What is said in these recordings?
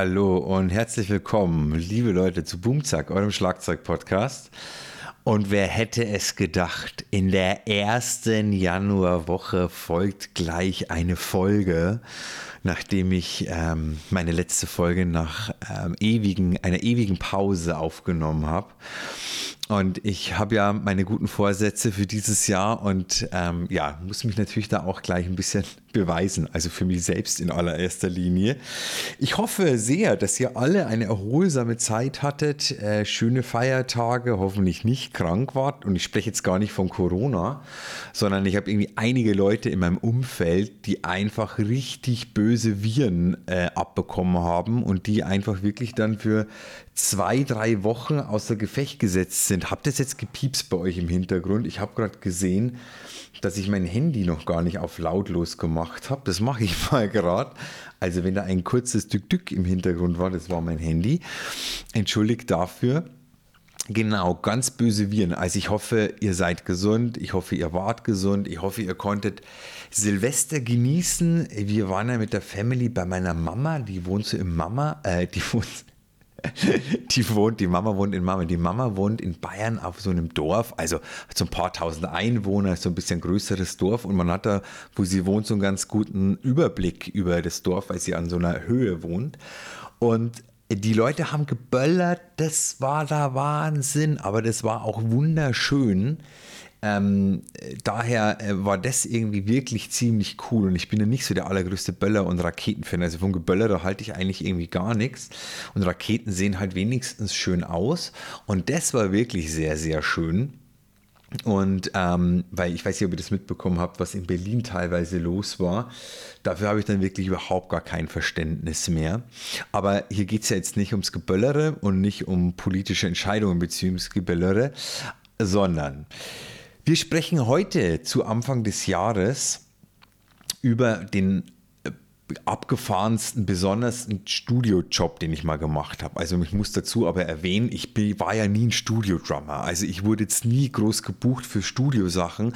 Hallo und herzlich willkommen, liebe Leute, zu Boomzack, eurem Schlagzeug-Podcast. Und wer hätte es gedacht, in der ersten Januarwoche folgt gleich eine Folge, nachdem ich ähm, meine letzte Folge nach ähm, ewigen, einer ewigen Pause aufgenommen habe. Und ich habe ja meine guten Vorsätze für dieses Jahr und ähm, ja, muss mich natürlich da auch gleich ein bisschen beweisen, also für mich selbst in allererster Linie. Ich hoffe sehr, dass ihr alle eine erholsame Zeit hattet, äh, schöne Feiertage, hoffentlich nicht krank wart. Und ich spreche jetzt gar nicht von Corona, sondern ich habe irgendwie einige Leute in meinem Umfeld, die einfach richtig böse Viren äh, abbekommen haben und die einfach wirklich dann für zwei, drei Wochen außer Gefecht gesetzt sind. Habt ihr es jetzt gepiepst bei euch im Hintergrund? Ich habe gerade gesehen, dass ich mein Handy noch gar nicht auf lautlos gemacht habe. Das mache ich mal gerade. Also wenn da ein kurzes Dück-Dück im Hintergrund war, das war mein Handy. Entschuldigt dafür. Genau, ganz böse Viren. Also ich hoffe, ihr seid gesund. Ich hoffe, ihr wart gesund. Ich hoffe, ihr konntet Silvester genießen. Wir waren ja mit der Family bei meiner Mama. Die wohnt so im Mama, äh, die wohnt die wohnt, die Mama wohnt in Mama. Die Mama wohnt in Bayern auf so einem Dorf, also so ein paar tausend Einwohner, so ein bisschen größeres Dorf und man hat da, wo sie wohnt, so einen ganz guten Überblick über das Dorf, weil sie an so einer Höhe wohnt. Und die Leute haben geböllert, das war da Wahnsinn, aber das war auch wunderschön. Ähm, daher äh, war das irgendwie wirklich ziemlich cool und ich bin ja nicht so der allergrößte Böller- und Raketenfan. Also vom Geböller, da halte ich eigentlich irgendwie gar nichts. Und Raketen sehen halt wenigstens schön aus. Und das war wirklich sehr, sehr schön. Und ähm, weil ich weiß nicht, ob ihr das mitbekommen habt, was in Berlin teilweise los war. Dafür habe ich dann wirklich überhaupt gar kein Verständnis mehr. Aber hier geht es ja jetzt nicht ums Geböllere und nicht um politische Entscheidungen bzw. Geböllere, sondern wir sprechen heute zu Anfang des Jahres über den abgefahrensten, besondersten Studiojob, den ich mal gemacht habe. Also ich muss dazu aber erwähnen, ich war ja nie ein Studiodrummer. Also ich wurde jetzt nie groß gebucht für Studiosachen.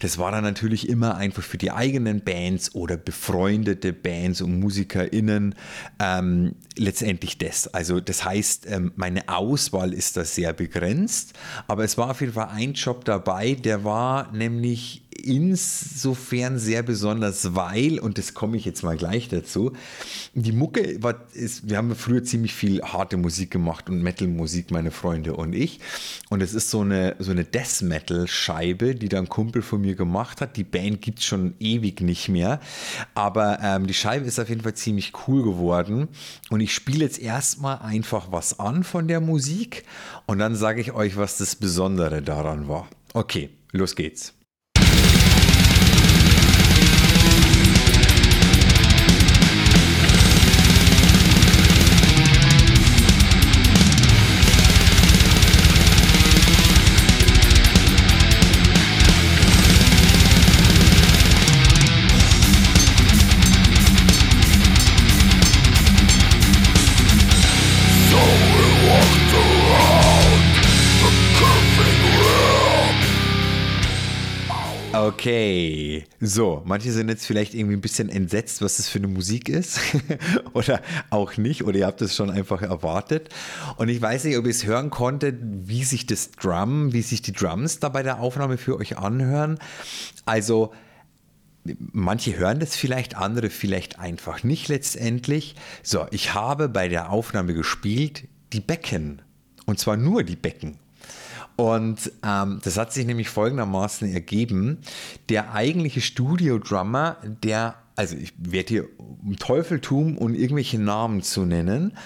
Das war dann natürlich immer einfach für die eigenen Bands oder befreundete Bands und MusikerInnen ähm, letztendlich das. Also das heißt, ähm, meine Auswahl ist da sehr begrenzt, aber es war auf jeden Fall ein Job dabei, der war nämlich insofern sehr besonders, weil, und das komme ich jetzt mal gleich dazu, die Mucke war, ist, wir haben früher ziemlich viel harte Musik gemacht und Metal-Musik, meine Freunde und ich. Und es ist so eine, so eine Death-Metal-Scheibe, die dann ein Kumpel von mir gemacht hat. Die Band gibt es schon ewig nicht mehr. Aber ähm, die Scheibe ist auf jeden Fall ziemlich cool geworden. Und ich spiele jetzt erstmal einfach was an von der Musik und dann sage ich euch, was das Besondere daran war. Okay, los geht's. Okay, so, manche sind jetzt vielleicht irgendwie ein bisschen entsetzt, was das für eine Musik ist oder auch nicht oder ihr habt es schon einfach erwartet und ich weiß nicht, ob ihr es hören konntet, wie sich das Drum, wie sich die Drums da bei der Aufnahme für euch anhören. Also Manche hören das vielleicht, andere vielleicht einfach nicht letztendlich. So, ich habe bei der Aufnahme gespielt die Becken. Und zwar nur die Becken. Und ähm, das hat sich nämlich folgendermaßen ergeben. Der eigentliche Studio-Drummer, der also ich werde hier um Teufeltum und irgendwelche Namen zu nennen.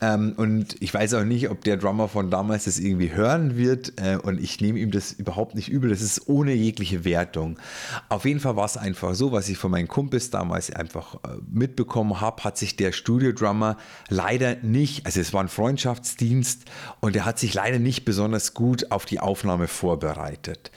Ähm, und ich weiß auch nicht, ob der Drummer von damals das irgendwie hören wird. Äh, und ich nehme ihm das überhaupt nicht übel. Das ist ohne jegliche Wertung. Auf jeden Fall war es einfach so, was ich von meinen Kumpels damals einfach äh, mitbekommen habe, hat sich der Studio-Drummer leider nicht, also es war ein Freundschaftsdienst und er hat sich leider nicht besonders gut auf die Aufnahme vorbereitet.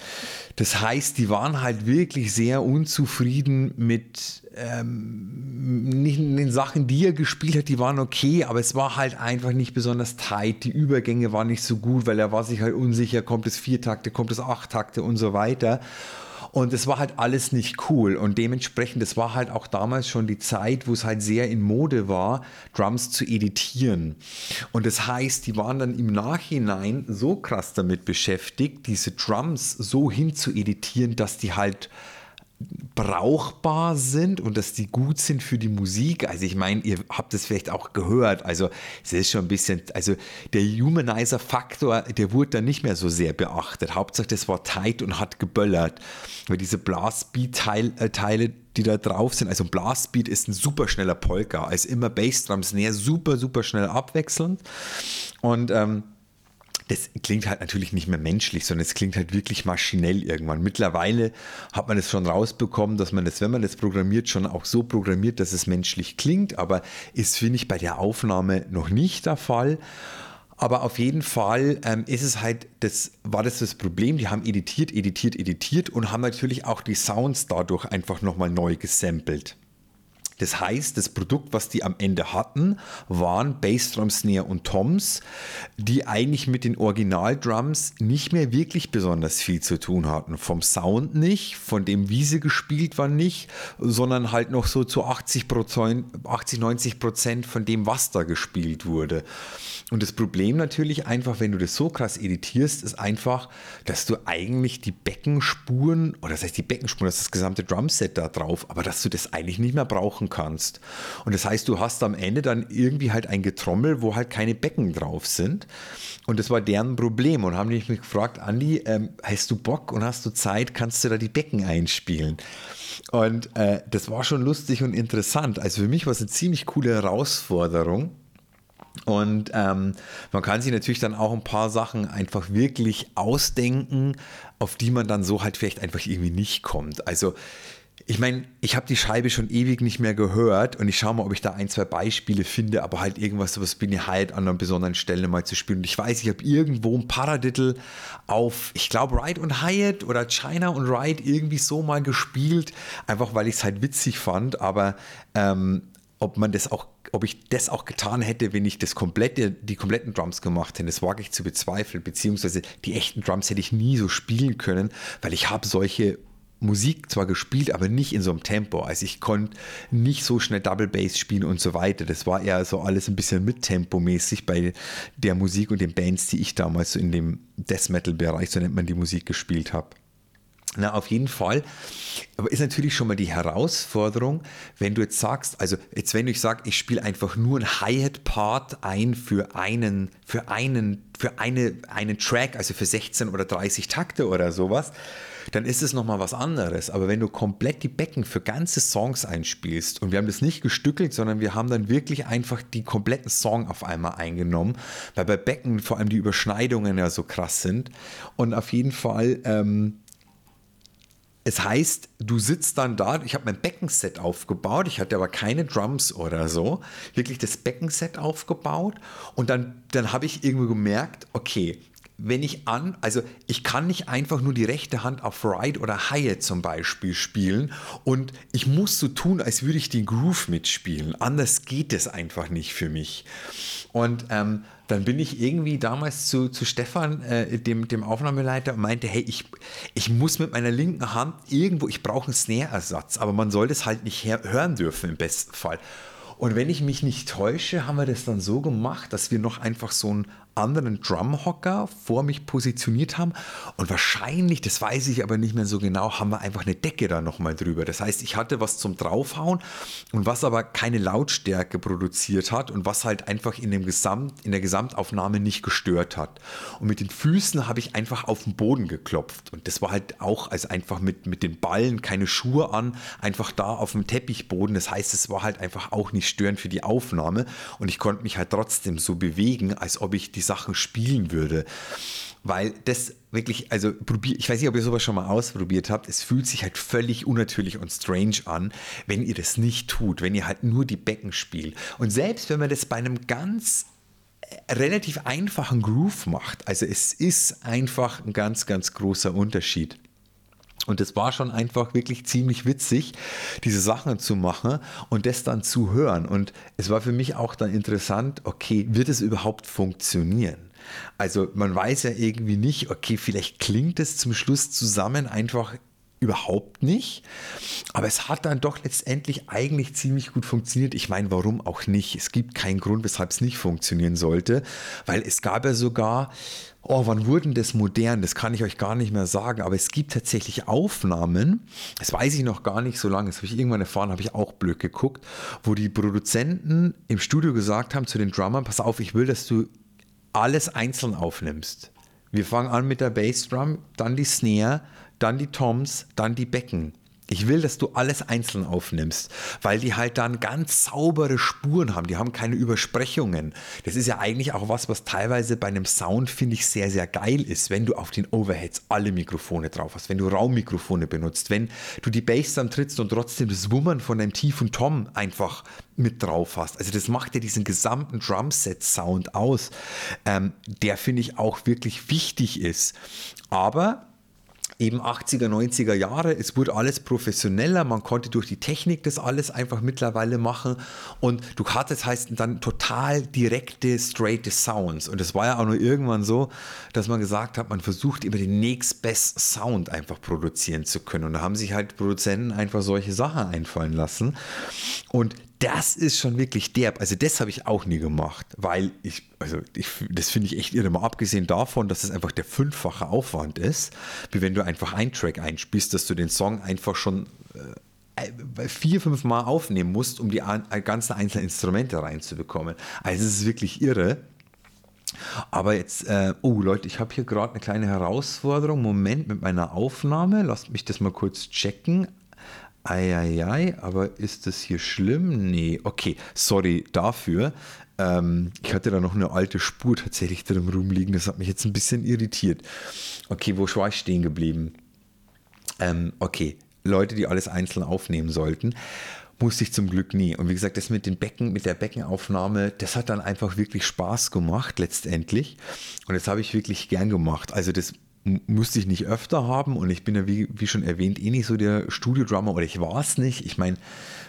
Das heißt, die waren halt wirklich sehr unzufrieden mit ähm, nicht den Sachen, die er gespielt hat, die waren okay, aber es war halt halt einfach nicht besonders tight. Die Übergänge waren nicht so gut, weil er war sich halt unsicher, kommt es vier Takte, kommt es acht Takte und so weiter. Und es war halt alles nicht cool. Und dementsprechend, das war halt auch damals schon die Zeit, wo es halt sehr in Mode war, Drums zu editieren. Und das heißt, die waren dann im Nachhinein so krass damit beschäftigt, diese Drums so hin zu editieren, dass die halt brauchbar sind und dass die gut sind für die Musik. Also ich meine, ihr habt es vielleicht auch gehört. Also es ist schon ein bisschen, also der Humanizer-Faktor, der wurde dann nicht mehr so sehr beachtet. Hauptsache, das war tight und hat geböllert. Weil diese Blastbeat-Teile, die da drauf sind, also ein Blastbeat ist ein super schneller Polka. Also immer Bassdrums näher, super, super schnell abwechselnd. Und ähm, das klingt halt natürlich nicht mehr menschlich, sondern es klingt halt wirklich maschinell irgendwann. Mittlerweile hat man es schon rausbekommen, dass man das, wenn man das programmiert, schon auch so programmiert, dass es menschlich klingt, aber ist, finde ich, bei der Aufnahme noch nicht der Fall. Aber auf jeden Fall ähm, ist es halt, das war das das Problem. Die haben editiert, editiert, editiert und haben natürlich auch die Sounds dadurch einfach nochmal neu gesampelt. Das heißt, das Produkt, was die am Ende hatten, waren Bassdrum, Snare und Toms, die eigentlich mit den Originaldrums nicht mehr wirklich besonders viel zu tun hatten. Vom Sound nicht, von dem, wie sie gespielt waren nicht, sondern halt noch so zu 80, 80 90 Prozent von dem, was da gespielt wurde. Und das Problem natürlich einfach, wenn du das so krass editierst, ist einfach, dass du eigentlich die Beckenspuren, oder das heißt die Beckenspuren, das ist das gesamte Drumset da drauf, aber dass du das eigentlich nicht mehr brauchen kannst. Und das heißt, du hast am Ende dann irgendwie halt ein Getrommel, wo halt keine Becken drauf sind. Und das war deren Problem und haben mich gefragt, Andi, ähm, hast du Bock und hast du Zeit, kannst du da die Becken einspielen? Und äh, das war schon lustig und interessant. Also für mich war es eine ziemlich coole Herausforderung. Und ähm, man kann sich natürlich dann auch ein paar Sachen einfach wirklich ausdenken, auf die man dann so halt vielleicht einfach irgendwie nicht kommt. Also ich meine, ich habe die Scheibe schon ewig nicht mehr gehört und ich schaue mal, ob ich da ein, zwei Beispiele finde, aber halt irgendwas, was bin ich halt an einer besonderen Stelle mal zu spielen. Und ich weiß, ich habe irgendwo ein Paradiddle auf, ich glaube, Ride und Hyatt oder China und Ride irgendwie so mal gespielt, einfach weil ich es halt witzig fand, aber ähm, ob man das auch, ob ich das auch getan hätte, wenn ich das komplette, die kompletten Drums gemacht hätte, das wage ich zu bezweifeln, beziehungsweise die echten Drums hätte ich nie so spielen können, weil ich habe solche Musik zwar gespielt, aber nicht in so einem Tempo. Also ich konnte nicht so schnell Double Bass spielen und so weiter. Das war eher so alles ein bisschen mit Tempo mäßig bei der Musik und den Bands, die ich damals so in dem Death Metal Bereich, so nennt man die Musik, gespielt habe. Na, auf jeden Fall. Aber ist natürlich schon mal die Herausforderung, wenn du jetzt sagst, also jetzt wenn du sagst, ich spiele einfach nur einen Hi-Hat-Part ein für einen, für einen, für eine, einen Track, also für 16 oder 30 Takte oder sowas, dann ist es nochmal was anderes. Aber wenn du komplett die Becken für ganze Songs einspielst und wir haben das nicht gestückelt, sondern wir haben dann wirklich einfach die kompletten Song auf einmal eingenommen, weil bei Becken vor allem die Überschneidungen ja so krass sind. Und auf jeden Fall, ähm, es heißt, du sitzt dann da, ich habe mein Beckenset aufgebaut, ich hatte aber keine Drums oder so, wirklich das Beckenset aufgebaut und dann, dann habe ich irgendwo gemerkt, okay, wenn ich an, also ich kann nicht einfach nur die rechte Hand auf Ride oder Hyatt zum Beispiel spielen und ich muss so tun, als würde ich den Groove mitspielen. Anders geht es einfach nicht für mich. Und ähm, dann bin ich irgendwie damals zu, zu Stefan, äh, dem, dem Aufnahmeleiter, und meinte, hey, ich, ich muss mit meiner linken Hand irgendwo, ich brauche einen Snare-Ersatz, aber man soll das halt nicht hören dürfen im besten Fall. Und wenn ich mich nicht täusche, haben wir das dann so gemacht, dass wir noch einfach so ein anderen Drumhocker vor mich positioniert haben. Und wahrscheinlich, das weiß ich aber nicht mehr so genau, haben wir einfach eine Decke da nochmal drüber. Das heißt, ich hatte was zum Draufhauen und was aber keine Lautstärke produziert hat und was halt einfach in, dem Gesamt, in der Gesamtaufnahme nicht gestört hat. Und mit den Füßen habe ich einfach auf den Boden geklopft. Und das war halt auch also einfach mit, mit den Ballen, keine Schuhe an, einfach da auf dem Teppichboden. Das heißt, es war halt einfach auch nicht störend für die Aufnahme. Und ich konnte mich halt trotzdem so bewegen, als ob ich die die Sachen spielen würde. Weil das wirklich, also probier, ich weiß nicht, ob ihr sowas schon mal ausprobiert habt, es fühlt sich halt völlig unnatürlich und strange an, wenn ihr das nicht tut, wenn ihr halt nur die Becken spielt. Und selbst wenn man das bei einem ganz äh, relativ einfachen Groove macht, also es ist einfach ein ganz, ganz großer Unterschied. Und es war schon einfach wirklich ziemlich witzig, diese Sachen zu machen und das dann zu hören. Und es war für mich auch dann interessant, okay, wird es überhaupt funktionieren? Also man weiß ja irgendwie nicht, okay, vielleicht klingt es zum Schluss zusammen einfach überhaupt nicht. Aber es hat dann doch letztendlich eigentlich ziemlich gut funktioniert. Ich meine, warum auch nicht? Es gibt keinen Grund, weshalb es nicht funktionieren sollte, weil es gab ja sogar, oh, wann wurden das modern? Das kann ich euch gar nicht mehr sagen, aber es gibt tatsächlich Aufnahmen, das weiß ich noch gar nicht so lange, das habe ich irgendwann erfahren, habe ich auch blöd geguckt, wo die Produzenten im Studio gesagt haben zu den Drummern, pass auf, ich will, dass du alles einzeln aufnimmst. Wir fangen an mit der Bassdrum, dann die Snare, dann die Toms, dann die Becken. Ich will, dass du alles einzeln aufnimmst, weil die halt dann ganz saubere Spuren haben. Die haben keine Übersprechungen. Das ist ja eigentlich auch was, was teilweise bei einem Sound, finde ich, sehr, sehr geil ist, wenn du auf den Overheads alle Mikrofone drauf hast, wenn du Raummikrofone benutzt, wenn du die Bass dann trittst und trotzdem das Wummern von deinem tiefen Tom einfach mit drauf hast. Also das macht ja diesen gesamten Drumset-Sound aus, ähm, der finde ich auch wirklich wichtig ist. Aber eben 80er, 90er Jahre. Es wurde alles professioneller. Man konnte durch die Technik das alles einfach mittlerweile machen. Und du hattest heißt dann total direkte, straight Sounds. Und es war ja auch nur irgendwann so, dass man gesagt hat, man versucht immer den next best Sound einfach produzieren zu können. Und da haben sich halt Produzenten einfach solche Sachen einfallen lassen. Und das ist schon wirklich derb. Also das habe ich auch nie gemacht, weil ich, also ich, das finde ich echt irre. Mal abgesehen davon, dass es einfach der fünffache Aufwand ist, wie wenn du einfach einen Track einspielst, dass du den Song einfach schon äh, vier, fünf Mal aufnehmen musst, um die äh, ganzen einzelnen Instrumente reinzubekommen. Also es ist wirklich irre. Aber jetzt, äh, oh Leute, ich habe hier gerade eine kleine Herausforderung. Moment mit meiner Aufnahme. Lasst mich das mal kurz checken. Eieiei, aber ist das hier schlimm? Nee, okay, sorry dafür. Ähm, ich hatte da noch eine alte Spur tatsächlich drin rumliegen, das hat mich jetzt ein bisschen irritiert. Okay, wo war ich stehen geblieben? Ähm, okay, Leute, die alles einzeln aufnehmen sollten musste ich zum Glück nie. Und wie gesagt, das mit den Becken, mit der Beckenaufnahme, das hat dann einfach wirklich Spaß gemacht letztendlich. Und das habe ich wirklich gern gemacht. Also das musste ich nicht öfter haben und ich bin ja, wie, wie schon erwähnt, eh nicht so der Studio-Drummer oder ich war es nicht. Ich meine,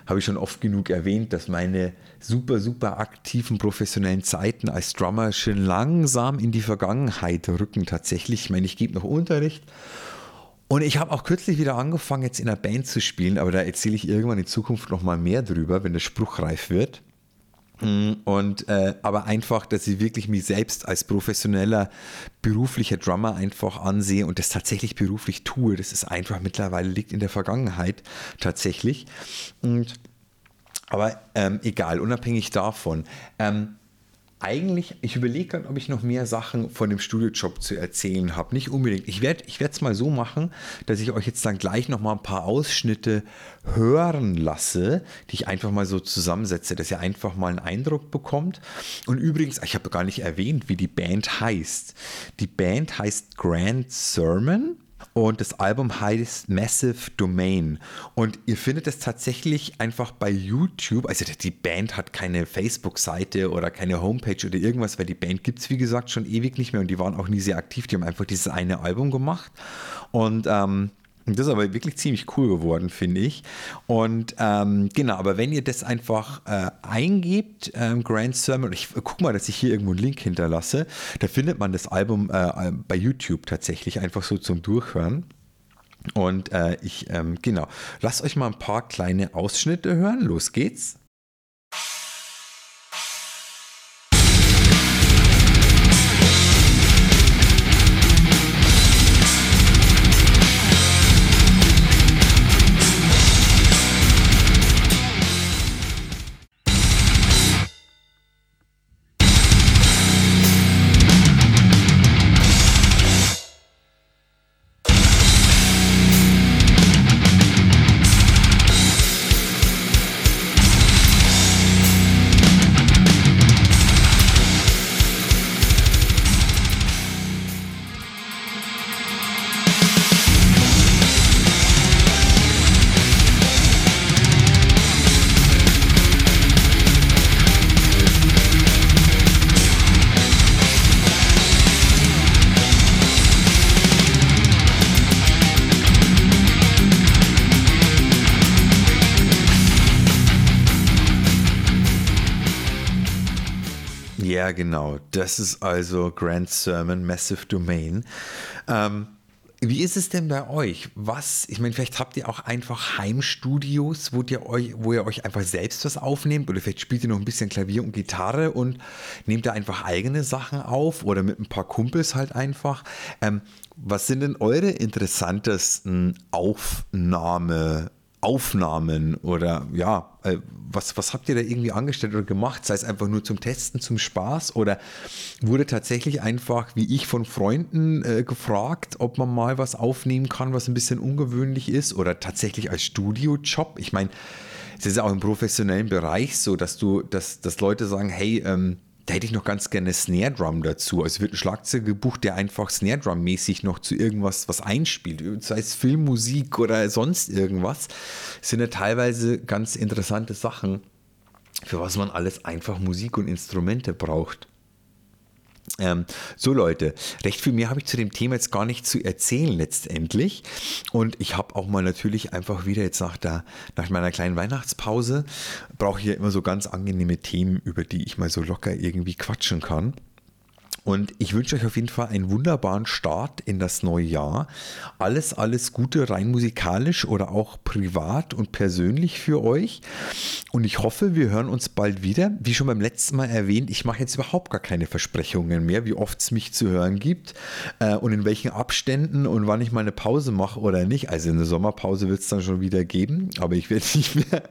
habe ich schon oft genug erwähnt, dass meine super, super aktiven professionellen Zeiten als Drummer schon langsam in die Vergangenheit rücken tatsächlich. Ich meine, ich gebe noch Unterricht und ich habe auch kürzlich wieder angefangen, jetzt in einer Band zu spielen, aber da erzähle ich irgendwann in Zukunft noch mal mehr drüber, wenn der Spruch reif wird. Mm, und äh, aber einfach, dass ich wirklich mich selbst als professioneller beruflicher Drummer einfach ansehe und das tatsächlich beruflich tue. Das ist einfach mittlerweile liegt in der Vergangenheit tatsächlich. Und aber ähm, egal, unabhängig davon. Ähm, eigentlich, ich überlege gerade, ob ich noch mehr Sachen von dem Studiojob zu erzählen habe. Nicht unbedingt. Ich werde es mal so machen, dass ich euch jetzt dann gleich noch mal ein paar Ausschnitte hören lasse, die ich einfach mal so zusammensetze, dass ihr einfach mal einen Eindruck bekommt. Und übrigens, ich habe gar nicht erwähnt, wie die Band heißt. Die Band heißt Grand Sermon und das Album heißt Massive Domain. Und ihr findet es tatsächlich einfach bei YouTube. Also die Band hat keine Facebook-Seite oder keine Homepage oder irgendwas, weil die Band gibt es, wie gesagt, schon ewig nicht mehr und die waren auch nie sehr aktiv. Die haben einfach dieses eine Album gemacht. Und ähm, das ist aber wirklich ziemlich cool geworden, finde ich. Und ähm, genau, aber wenn ihr das einfach äh, eingebt, ähm, Grand Sermon, ich guck mal, dass ich hier irgendwo einen Link hinterlasse, da findet man das Album äh, bei YouTube tatsächlich einfach so zum Durchhören. Und äh, ich, ähm, genau, lasst euch mal ein paar kleine Ausschnitte hören. Los geht's. Ja, genau. Das ist also Grand Sermon, Massive Domain. Ähm, wie ist es denn bei euch? Was, ich meine, vielleicht habt ihr auch einfach Heimstudios, wo ihr, euch, wo ihr euch einfach selbst was aufnehmt oder vielleicht spielt ihr noch ein bisschen Klavier und Gitarre und nehmt da einfach eigene Sachen auf oder mit ein paar Kumpels halt einfach. Ähm, was sind denn eure interessantesten Aufnahme, Aufnahmen oder ja, äh, was, was habt ihr da irgendwie angestellt oder gemacht? Sei es einfach nur zum Testen, zum Spaß oder wurde tatsächlich einfach, wie ich, von Freunden äh, gefragt, ob man mal was aufnehmen kann, was ein bisschen ungewöhnlich ist oder tatsächlich als Studiojob? Ich meine, es ist auch im professionellen Bereich so, dass du, dass, dass Leute sagen, hey, ähm, hätte ich noch ganz gerne Snare Drum dazu. Also wird ein Schlagzeug gebucht, der einfach Snare Drum mäßig noch zu irgendwas was einspielt, sei es Filmmusik oder sonst irgendwas. Das sind ja teilweise ganz interessante Sachen, für was man alles einfach Musik und Instrumente braucht. Ähm, so Leute, recht viel mehr habe ich zu dem Thema jetzt gar nicht zu erzählen letztendlich. Und ich habe auch mal natürlich einfach wieder jetzt nach, der, nach meiner kleinen Weihnachtspause, brauche ich ja immer so ganz angenehme Themen, über die ich mal so locker irgendwie quatschen kann. Und ich wünsche euch auf jeden Fall einen wunderbaren Start in das neue Jahr. Alles, alles Gute, rein musikalisch oder auch privat und persönlich für euch. Und ich hoffe, wir hören uns bald wieder. Wie schon beim letzten Mal erwähnt, ich mache jetzt überhaupt gar keine Versprechungen mehr, wie oft es mich zu hören gibt äh, und in welchen Abständen und wann ich mal eine Pause mache oder nicht. Also eine Sommerpause wird es dann schon wieder geben, aber ich werde nicht mehr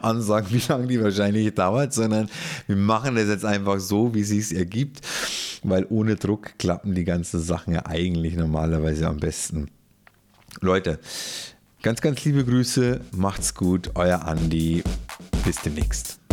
ansagen, wie lange die wahrscheinlich dauert, sondern wir machen das jetzt einfach so, wie es sich ergibt weil ohne Druck klappen die ganzen Sachen ja eigentlich normalerweise am besten. Leute, ganz, ganz liebe Grüße, macht's gut, euer Andi, bis demnächst.